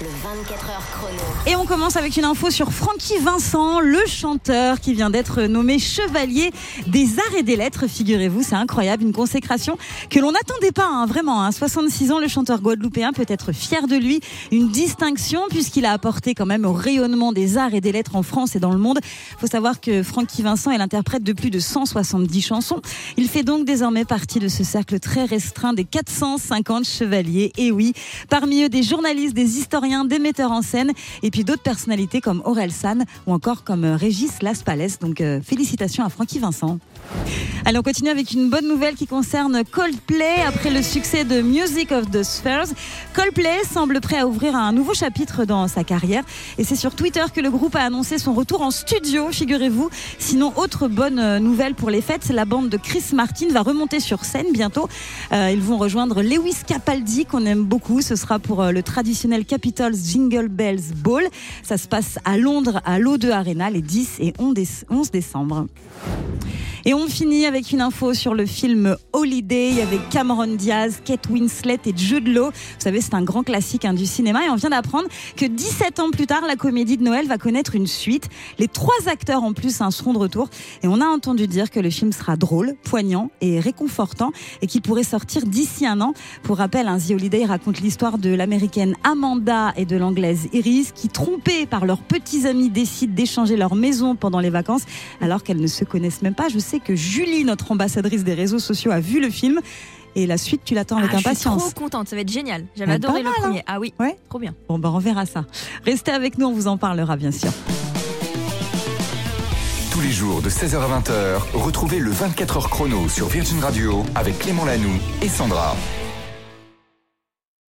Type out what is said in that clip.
Le 24 heures chrono. Et on commence avec une info sur Francky Vincent, le chanteur qui vient d'être nommé chevalier des arts et des lettres. Figurez-vous, c'est incroyable, une consécration que l'on n'attendait pas, hein, vraiment. Hein. 66 ans, le chanteur guadeloupéen peut être fier de lui. Une distinction puisqu'il a apporté quand même au rayonnement des arts et des lettres en France et dans le monde. faut savoir que Francky Vincent est l'interprète de plus de 170 chansons. Il fait donc désormais partie de ce cercle très restreint des 450 chevaliers. Et oui, parmi eux, des journalistes, des historiens des metteurs en scène et puis d'autres personnalités comme Aurel San ou encore comme euh, Régis Laspalès. Donc euh, félicitations à Francky Vincent. Allez, on continue avec une bonne nouvelle qui concerne Coldplay. Après le succès de Music of the Spheres, Coldplay semble prêt à ouvrir un nouveau chapitre dans sa carrière. Et c'est sur Twitter que le groupe a annoncé son retour en studio, figurez-vous. Sinon, autre bonne euh, nouvelle pour les fêtes, la bande de Chris Martin va remonter sur scène bientôt. ils vont rejoindre Lewis Capaldi, qu'on aime beaucoup. Ce sera pour le traditionnel Jingle Bells Ball. Ça se passe à Londres, à l'O2 Arena, les 10 et 11 décembre. Et on finit avec une info sur le film Holiday avec Cameron Diaz, Kate Winslet et Jude Law. Vous savez, c'est un grand classique hein, du cinéma et on vient d'apprendre que 17 ans plus tard, la comédie de Noël va connaître une suite. Les trois acteurs en plus hein, seront de retour et on a entendu dire que le film sera drôle, poignant et réconfortant et qu'il pourrait sortir d'ici un an. Pour rappel, hein, The Holiday raconte l'histoire de l'américaine Amanda et de l'anglaise Iris qui, trompées par leurs petits amis, décident d'échanger leur maison pendant les vacances alors qu'elles ne se connaissent même pas. Sais que Julie, notre ambassadrice des réseaux sociaux, a vu le film. Et la suite, tu l'attends avec Ah, impatience. Je suis trop contente, ça va être génial. J'avais Ah, adoré le mal, premier. Ah oui, Ouais. trop bien. Bon, ben on verra ça. Restez avec nous, on vous en parlera bien sûr. Tous les jours de 16h à 20h, retrouvez le 24 heures chrono sur Virgin Radio avec Clément Lanoux et Sandra.